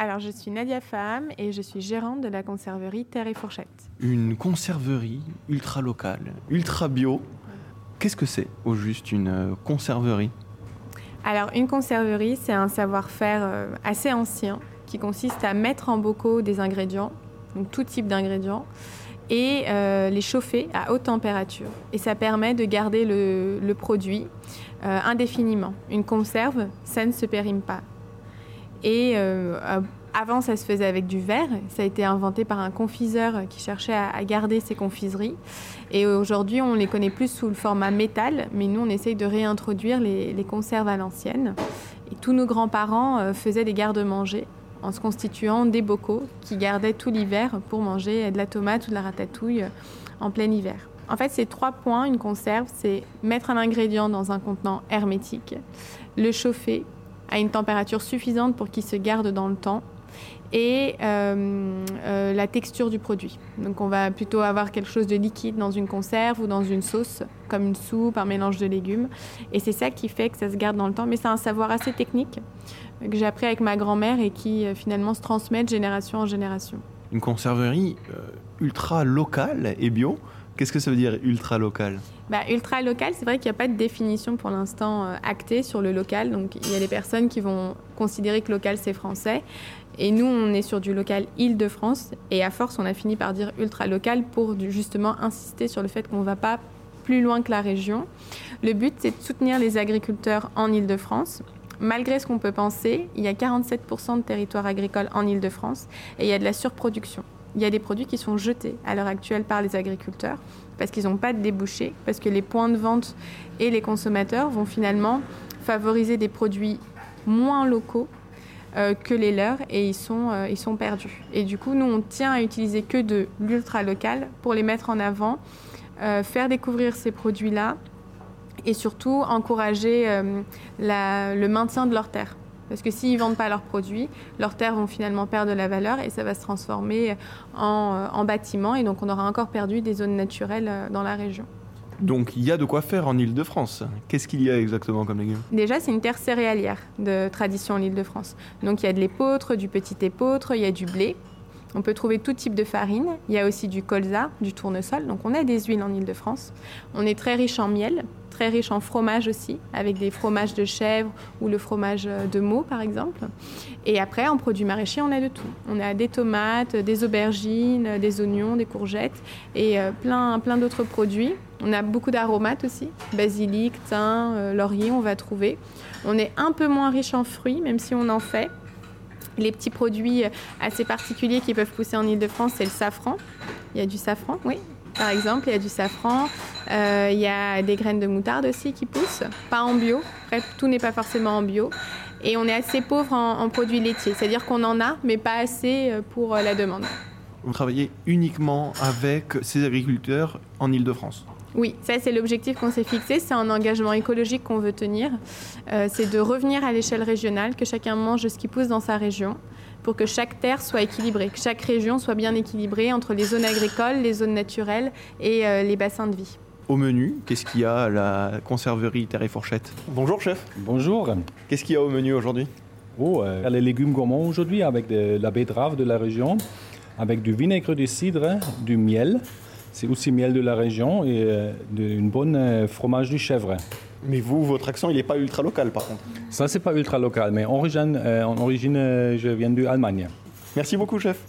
Alors, je suis Nadia Faham et je suis gérante de la conserverie Terre et Fourchette. Une conserverie ultra locale, ultra bio. Qu'est-ce que c'est au juste une euh, conserverie? Alors, une conserverie, c'est un savoir-faire euh, assez ancien qui consiste à mettre en bocaux des ingrédients, donc tout type d'ingrédients, et euh, les chauffer à haute température. Et ça permet de garder le, le produit euh, indéfiniment. Une conserve, ça ne se périme pas. Et euh, avant, ça se faisait avec du verre. Ça a été inventé par un confiseur qui cherchait à, garder ses confiseries. Et aujourd'hui, on les connaît plus sous le format métal, mais nous, on essaye de réintroduire les, conserves à l'ancienne. Et tous nos grands-parents euh, faisaient des garde-manger en se constituant des bocaux qui gardaient tout l'hiver pour manger de la tomate ou de la ratatouille en plein hiver. En fait, c'est trois points, une conserve, c'est mettre un ingrédient dans un contenant hermétique, le chauffer à une température suffisante pour qu'il se garde dans le temps et euh, euh, la texture du produit. Donc on va plutôt avoir quelque chose de liquide dans une conserve ou dans une sauce, comme une soupe, un mélange de légumes. Et c'est ça qui fait que ça se garde dans le temps. Mais c'est un savoir assez technique que j'ai appris avec ma grand-mère et qui euh, finalement se transmet de génération en génération. Une conserverie ultra locale et bio. Qu'est-ce que ça veut dire ultra local bah, Ultra local, c'est vrai qu'il n'y a pas de définition pour l'instant euh, actée sur le local. Donc il y a des personnes qui vont considérer que local c'est français. Et nous, on est sur du local Île-de-France. Et à force, on a fini par dire ultra local pour justement insister sur le fait qu'on ne va pas plus loin que la région. Le but, c'est de soutenir les agriculteurs en Île-de-France. Malgré ce qu'on peut penser, il y a 47% de territoire agricole en Île-de-France et il y a de la surproduction. Il y a des produits qui sont jetés à l'heure actuelle par les agriculteurs parce qu'ils n'ont pas de débouchés, parce que les points de vente et les consommateurs vont finalement favoriser des produits moins locaux euh, que les leurs et ils sont, euh, ils sont perdus. Et du coup, nous, on tient à utiliser que de l'ultra local pour les mettre en avant, euh, faire découvrir ces produits-là et surtout encourager le maintien de leurs terres. Parce que s'ils ne vendent pas leurs produits, leurs terres vont finalement perdre de la valeur et ça va se transformer en, euh, en bâtiment et donc on aura encore perdu des zones naturelles euh, dans la région. Donc il y a de quoi faire en Ile-de-France. Qu'est-ce qu'il y a exactement comme légumes? Déjà, c'est une terre céréalière de tradition en Ile-de-France. Donc il y a de l'épeautre, du petit épeautre, il y a du blé. On peut trouver tout type de farine. Il y a aussi du colza, du tournesol. Donc on a des huiles en Ile-de-France. On est très riche en miel, très riche en fromage aussi, avec des fromages de chèvre ou le fromage de Meaux par exemple. Et après, en produits maraîchers, on a de tout. On a des tomates, des aubergines, des oignons, des courgettes et euh, plein, plein d'autres produits. On a beaucoup d'aromates aussi, basilic, thym, euh, laurier, on va trouver. On est un peu moins riche en fruits, même si on en fait. Les petits produits assez particuliers qui peuvent pousser en Ile-de-France, c'est le safran. Il y a du safran, oui, par exemple, il y a du safran. Euh, il y a des graines de moutarde aussi qui poussent, pas en bio. Bref, tout n'est pas forcément en bio. Et on est assez pauvre en, en produits laitiers, c'est-à-dire qu'on en a, mais pas assez euh, pour la demande. Vous travaillez uniquement avec ces agriculteurs en Ile-de-France? Oui, ça c'est l'objectif qu'on s'est fixé, c'est un engagement écologique qu'on veut tenir, euh, c'est de revenir à l'échelle régionale, que chacun mange ce qui pousse dans sa région, pour que chaque terre soit équilibrée, que chaque région soit bien équilibrée entre les zones agricoles, les zones naturelles et euh, les bassins de vie. Au menu, qu'est-ce qu'il y a à la conserverie Terre et Fourchette? Bonjour chef, Bonjour. qu'est-ce qu'il y a au menu aujourd'hui? Oh, euh, les légumes gourmands aujourd'hui avec de la betterave de la région, avec du vinaigre de cidre, du miel. C'est aussi miel de la région et euh, de- une bonne euh, fromage du chèvre. Mais vous, votre accent, il n'est pas ultra local par contre. Ça, c'est pas ultra local, mais en origine, euh, en origine euh, je viens d'Allemagne. Merci beaucoup chef.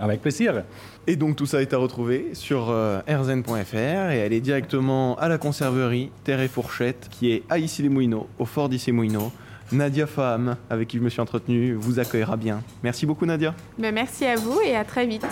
Avec plaisir. Et donc tout ça est à retrouver sur euh, rzn.fr et aller directement à la conserverie Terre et Fourchette qui est à Issy-les-Moulineaux, au fort d'Issy-les-Moulineaux. Nadia Faham, avec qui je me suis entretenu, vous accueillera bien. Merci beaucoup Nadia. Ben, merci à vous et à très vite.